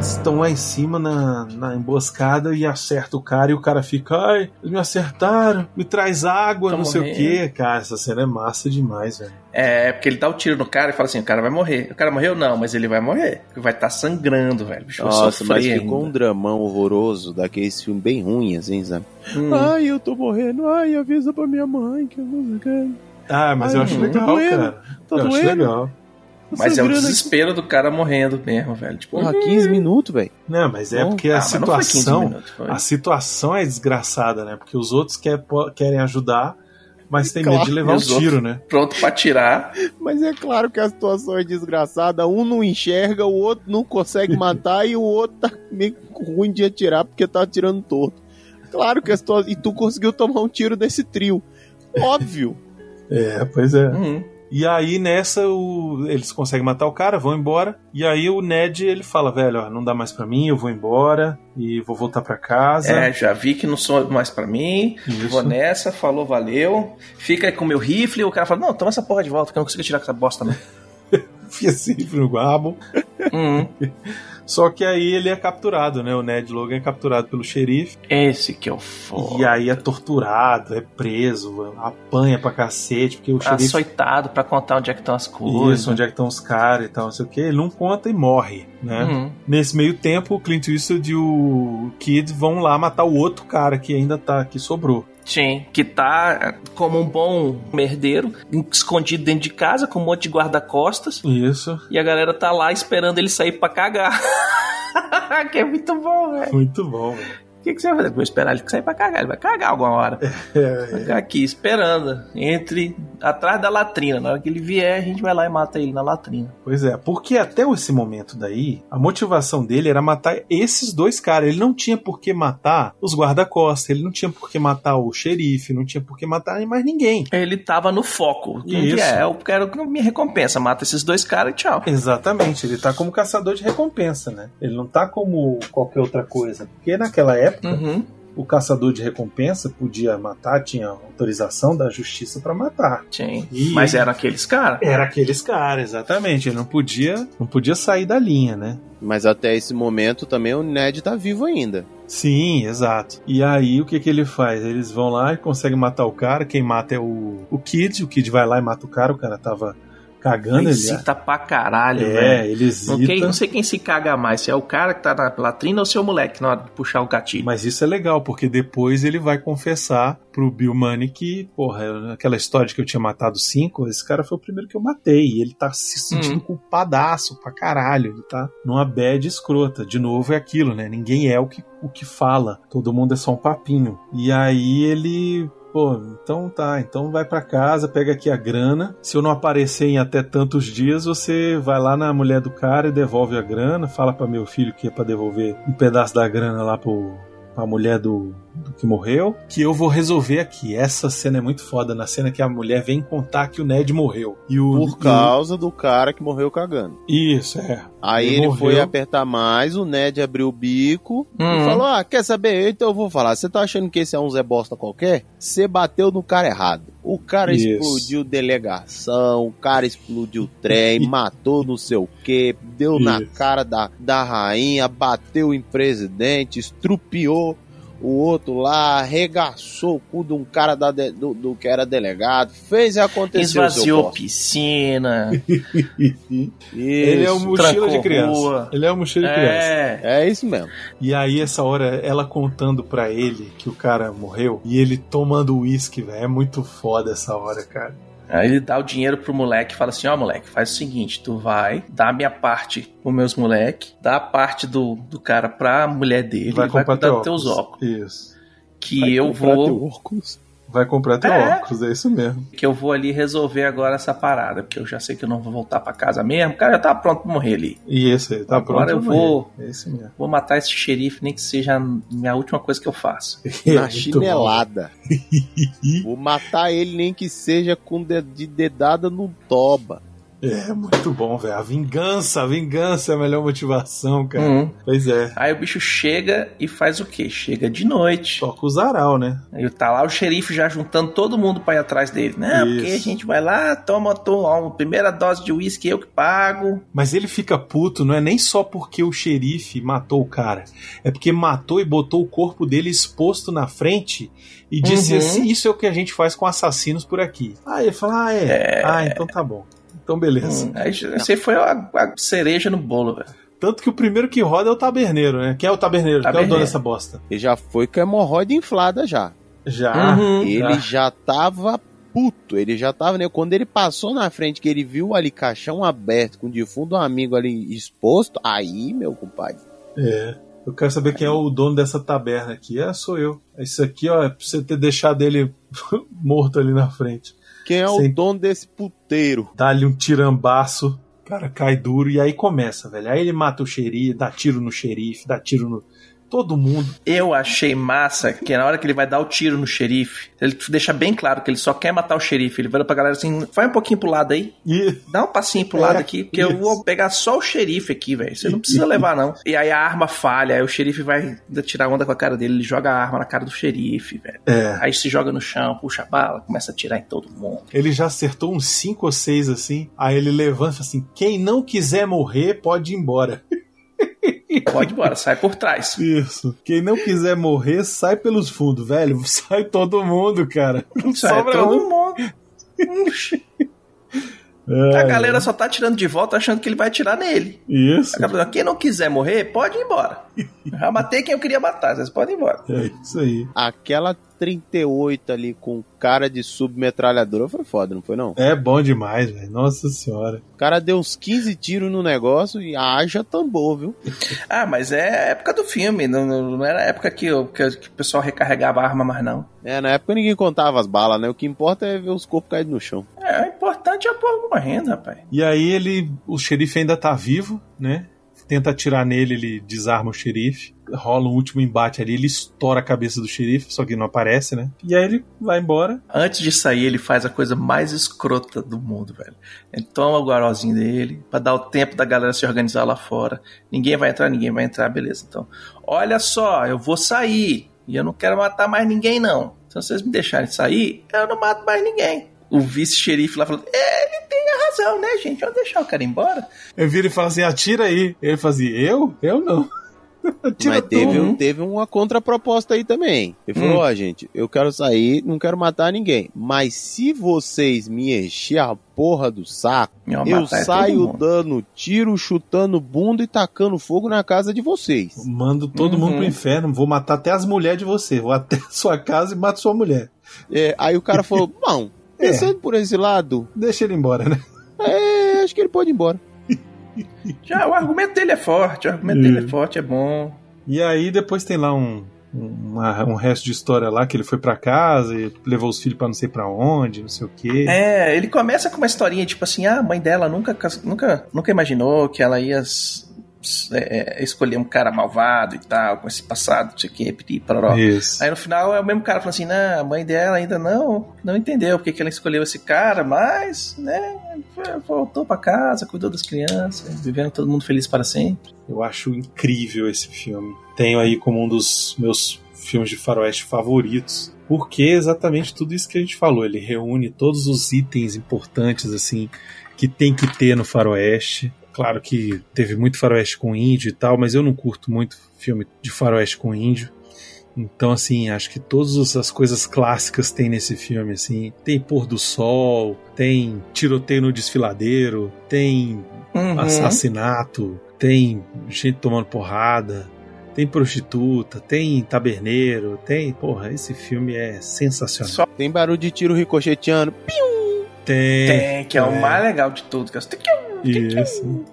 Estão lá em cima na, na emboscada e acerta o cara e o cara fica, ai, eles me acertaram, me traz água, Tô não sei o morrendo." quê. Cara, essa cena é massa demais, velho. É, porque ele dá o tiro no cara e fala assim: o cara vai morrer. O cara morreu? Não, mas ele vai morrer. Ele vai estar sangrando, velho. Bicho Nossa, mas ficou um dramão horroroso daqueles filmes bem ruins, assim, sabe? Hum. Ai, eu tô morrendo. Ai, avisa pra minha mãe que eu não sei Ah, mas Ai, eu acho tá legal, doendo, cara. tá eu acho doendo. legal. Mas é o desespero do cara morrendo mesmo, velho. Tipo, Porra, 15 minutos, velho. Não, mas é Bom. porque ah, a 15 situação. minutos. A situação é desgraçada, né? Porque os outros quer, querem ajudar, mas tem Claro, medo de levar um tiro, né? Pronto pra tirar. Mas é claro que a situação é desgraçada. Um não enxerga, o outro não consegue matar e o outro tá meio ruim de atirar porque tá atirando torto. Claro que a situação. E tu conseguiu tomar um tiro desse trio. Óbvio. É, pois é. Uhum. E aí nessa o- eles conseguem matar o cara, vão embora. E aí o Ned ele fala, velho, ó, não dá mais pra mim, eu vou embora e vou voltar pra casa. É, já vi que não sou mais pra mim. Isso. Vou nessa, falou, valeu. Fica aí com o meu rifle. O cara fala: Não, toma essa porra de volta que eu não consigo tirar com essa bosta, não. Enfia rifle no rabo. Uhum. Só que aí ele é capturado, né? O Ned Logan é capturado pelo xerife. Esse que é o foda. E aí é torturado, é preso, apanha pra cacete, porque o xerife. Açoitado pra contar onde é que estão as coisas. Isso, onde é que estão os caras e tal, não sei o que. Ele não conta e morre, né? Uhum. Nesse meio tempo, o Clint Eastwood e o Kid vão lá matar o outro cara que ainda tá, que sobrou. Sim, que tá como um bom merdeiro, escondido dentro de casa, com um monte de guarda-costas, Isso, e a galera tá lá esperando ele sair pra cagar. que é muito bom, velho. muito bom, velho. O que, que você vai fazer? Vou esperar ele sair pra cagar. Ele vai cagar alguma hora. É, Vai ficar aqui esperando. Entre. atrás da latrina. Na hora que ele vier, a gente vai lá e mata ele na latrina. Pois é, porque até esse momento daí, a motivação dele era matar esses dois caras. Ele não tinha por que matar os guarda-costas, ele não tinha por que matar o xerife, não tinha por que matar mais ninguém. Ele tava no foco. Isso. é, eu quero que minha recompensa. Mata esses dois caras e tchau. Exatamente, ele tá como caçador de recompensa, né? Ele não tá como qualquer outra coisa. Porque naquela época, Uhum. o caçador de recompensa podia matar, tinha autorização da justiça pra matar. Sim. E- Mas eram aqueles caras. Era aqueles caras, exatamente. Ele não podia, não podia sair da linha, né? Mas até esse momento também o Ned tá vivo ainda. Sim, exato. E aí o que que ele faz? Eles vão lá e conseguem matar o cara. Quem mata é o, o Kid. O Kid vai lá e mata o cara. O cara tava cagando. Ele, Hesita pra caralho, é, velho. ele. Não, quem- não sei quem se caga mais, se é o cara que tá na latrina ou se é o moleque na hora de puxar o gatilho. Mas isso é legal, porque depois ele vai confessar pro Bill Money que, porra, aquela história de que eu tinha matado cinco, esse cara foi o primeiro que eu matei. E ele tá se sentindo Uhum. culpadaço pra caralho. Ele tá numa bad escrota. De novo é aquilo, né? Ninguém é o que, o que fala. Todo mundo é só um papinho. E aí ele. Pô, então tá, então vai pra casa, pega aqui a grana. Se eu não aparecer em até tantos dias, você vai lá na mulher do cara e devolve a grana. Fala pra meu filho que é pra devolver um pedaço da grana lá pro, pra mulher do que morreu, que eu vou resolver aqui. Essa cena é muito foda, na cena que a mulher vem contar que o Ned morreu. E o, Por causa do cara que morreu cagando. Isso, é. Aí Ele ele, foi apertar mais, o Ned abriu o bico Uhum. e falou: Ah, quer saber? Então eu vou falar. Você tá achando que esse é um Zé Bosta qualquer? Você bateu no cara errado. O cara Isso. explodiu delegação, o cara explodiu trem, matou não sei o que, deu na Isso. cara da, da rainha, bateu em presidente, estrupiou O outro lá arregaçou o cu de um cara da de- do, do que era delegado, fez e aconteceu. Esvaziou piscina. Ele é o Isso. mochila de criança. rua. Ele é o mochila de criança. É. É isso mesmo. E aí, essa hora, ela contando pra ele que o cara morreu e ele tomando uísque, velho. É muito foda essa hora, cara. Aí ele dá o dinheiro pro moleque e fala assim: Ó, moleque, faz o seguinte: tu vai, dá a minha parte pros meus moleque, dá a parte do, do cara pra mulher dele, vai, vai cuidar dos teus óculos. Isso. Que Vai eu vou. óculos. Vai comprar teu É. óculos, é isso mesmo. Que eu vou ali resolver agora essa parada, porque eu já sei que eu não vou voltar pra casa mesmo. O cara já tá pronto pra morrer ali. E esse aí, tá Agora pronto? eu pra morrer. vou. É isso mesmo. Vou matar esse xerife, nem que seja a minha última coisa que eu faço. É Na chinelada. Vou matar ele nem que seja com de, de dedada no toba. É muito bom, velho. A vingança, a vingança é a melhor motivação, cara. Uhum. Pois é. Aí o bicho chega e faz o quê? Chega de noite. Toca o zaral, né? Aí tá lá o xerife já juntando todo mundo pra ir atrás dele. Não, Isso. porque a gente vai lá, toma, toma a primeira dose de uísque, eu que pago. Mas ele fica puto, não é nem só porque o xerife matou o cara. É porque matou e botou o corpo dele exposto na frente e disse Uhum. assim: Isso é o que a gente faz com assassinos por aqui. Aí ele fala: Ah, é. Ah, então tá bom. Então beleza. Hum, aí esse foi a, a cereja no bolo, velho. Tanto que o primeiro que roda é o taberneiro, né? Quem é o taberneiro? Quem é o Taberneiro. dono dessa bosta? Ele já foi com a hemorroida inflada já. Já. Uhum. Ele já tava puto. Ele já tava, né? Quando ele passou na frente, que ele viu ali caixão aberto com o defunto um amigo ali exposto, aí, meu compadre. É. Eu quero saber quem é o dono dessa taberna aqui. É, sou eu. Isso aqui, ó, é pra você ter deixado ele morto ali na frente. Quem é o dono desse puteiro? Dá-lhe um tirambaço, o cara cai duro e aí começa, velho. Aí ele mata o xerife, dá tiro no xerife, dá tiro no. Todo mundo. Eu achei massa que na hora que ele vai dar o tiro no xerife, ele deixa bem claro que ele só quer matar o xerife. Ele vira pra galera assim: vai um pouquinho pro lado aí, E dá um passinho pro É, lado aqui, porque eu isso. vou pegar só o xerife aqui, velho. Você não precisa levar, não. E aí a arma falha, aí o xerife vai tirar onda com a cara dele, ele joga a arma na cara do xerife, velho. é, Aí se joga no chão, puxa a bala, começa a atirar em todo mundo. ele já acertou uns 5 ou 6 assim. Aí ele levanta e fala assim: quem não quiser morrer pode ir embora. Pode ir embora, sai por trás. Isso. Quem não quiser morrer, sai pelos fundos, velho. Sai todo mundo, cara. Não Sai sobra todo um. mundo. É, A galera só tá tirando de volta achando que ele vai atirar nele. Isso. A galera, Quem não quiser morrer, pode ir embora. Já matei quem eu queria matar, vocês podem ir embora. É isso aí. Aquela 38 ali com cara de submetralhadora foi foda, não foi não? É bom demais, velho. Nossa senhora. O cara deu uns 15 tiros no negócio e haja tambor, viu? Ah, mas é a época do filme, não, não não era a época que, o- que, que o pessoal recarregava a arma mais não. É, na época ninguém contava as balas, né? O que importa é ver os corpos caídos no chão. É, o importante é o povo morrendo, rapaz. E aí ele. O xerife ainda tá vivo, né? Tenta atirar nele, ele desarma o xerife. Rola um último embate ali, ele estoura a cabeça do xerife, só que não aparece, né? E aí ele vai embora. Antes de sair, ele faz a coisa mais escrota do mundo, velho. Ele toma o garozinho dele, pra dar o tempo da galera se organizar lá fora. Ninguém vai entrar, ninguém vai entrar, beleza. Então, olha só, eu vou sair. E eu não quero matar mais ninguém, não. Se vocês me deixarem sair, eu não mato mais ninguém. O vice-xerife lá falou: "É, ele tem a razão, né, gente? Vamos deixar o cara embora. Eu viro e falo assim: atira aí. Ele fazia, eu? Eu não. Mas teve, um, teve uma contraproposta aí também. Ele falou, Hum. ó, gente, eu quero sair, não quero matar ninguém. Mas se vocês me encher a porra do saco, Eu, eu é saio mundo." dando tiro, chutando bunda e tacando fogo na casa de vocês. Mando todo mundo Uhum. pro inferno. Vou matar até as mulheres de você. Vou até a sua casa e mato sua mulher. É, aí o cara falou, bom, É. pensando por esse lado, Deixa ele embora, né? é, acho que ele pode ir embora. Já, o argumento dele é forte, o argumento dele é forte, é bom. E aí depois tem lá um, um, uma- um resto de história lá que ele foi pra casa e levou os filhos pra não sei pra onde, não sei o quê. É, ele começa com uma historinha tipo assim: ah, a mãe dela nunca, nunca, nunca imaginou que ela ia é, é, escolher um cara malvado e tal, com esse passado, não sei o que, pororó. Isso. Aí no final é o mesmo cara falando assim: não, a mãe dela ainda não, não entendeu porque que ela escolheu esse cara, mas, né, voltou pra casa, cuidou das crianças, vivendo todo mundo feliz para sempre. Eu acho incrível esse filme. Tenho aí como um dos meus filmes de faroeste favoritos. Porque é exatamente tudo isso que a gente falou. Ele reúne todos os itens importantes, assim, que tem que ter no faroeste. Claro que teve muito faroeste com índio e tal, mas eu não curto muito filme de faroeste com índio. Então, assim, acho que todas as coisas clássicas tem nesse filme, assim. Tem pôr do sol, tem tiroteio no desfiladeiro, tem Uhum. assassinato, tem gente tomando porrada, tem prostituta, tem taberneiro, tem. Porra, esse filme é sensacional. Só Tem barulho de tiro ricocheteando. Tem. tem, que é, o mais legal de tudo. Que é o... Isso.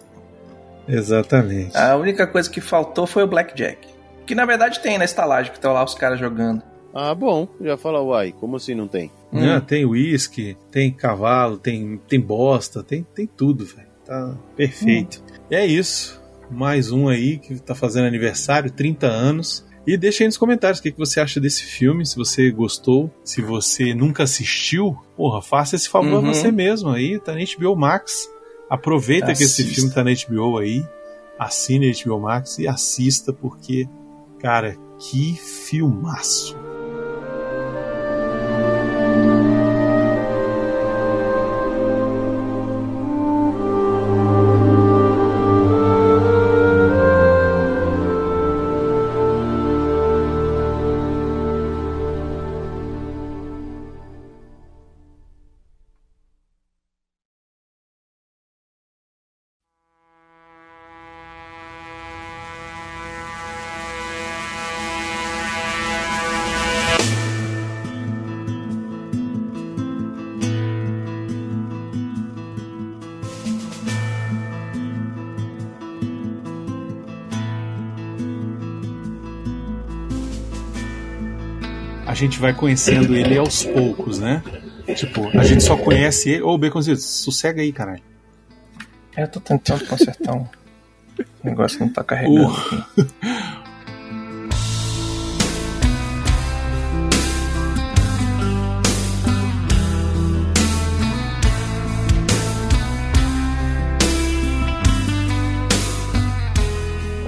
Exatamente. A única coisa que faltou foi o Blackjack. Que na verdade tem na estalagem, que estão lá os caras jogando. Ah, bom. Já fala, uai, como assim não tem? Né? Tem uísque, tem cavalo, tem, tem bosta, tem, tem tudo, velho. Tá perfeito. E é isso. Mais um aí que tá fazendo aniversário, 30 anos. E deixa aí nos comentários o que, que você acha desse filme, se você gostou, se você nunca assistiu, porra, faça esse favor Uhum. a você mesmo aí, tá na HBO Max. Aproveita que esse Assista. filme tá na HBO aí, assine a HBO Max e assista, porque, cara, que filmaço. Gente vai conhecendo ele aos poucos, né? Tipo, a gente só conhece ele. Ô, Baconzito, sossega aí, caralho. Eu tô tentando consertar um negócio que não tá carregando. Uh.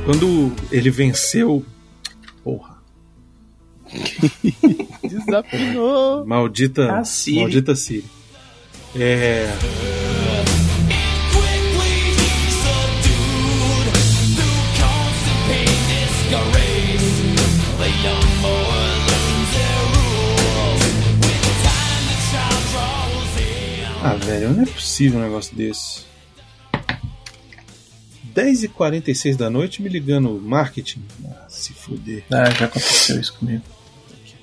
Quando ele venceu. Porra. Desafinou. Maldita. A Siri. Maldita Siri. É. Ah, velho, não é possível um negócio desse. 10h46 da noite me ligando marketing. Ah, se fuder. Ah, já aconteceu isso comigo.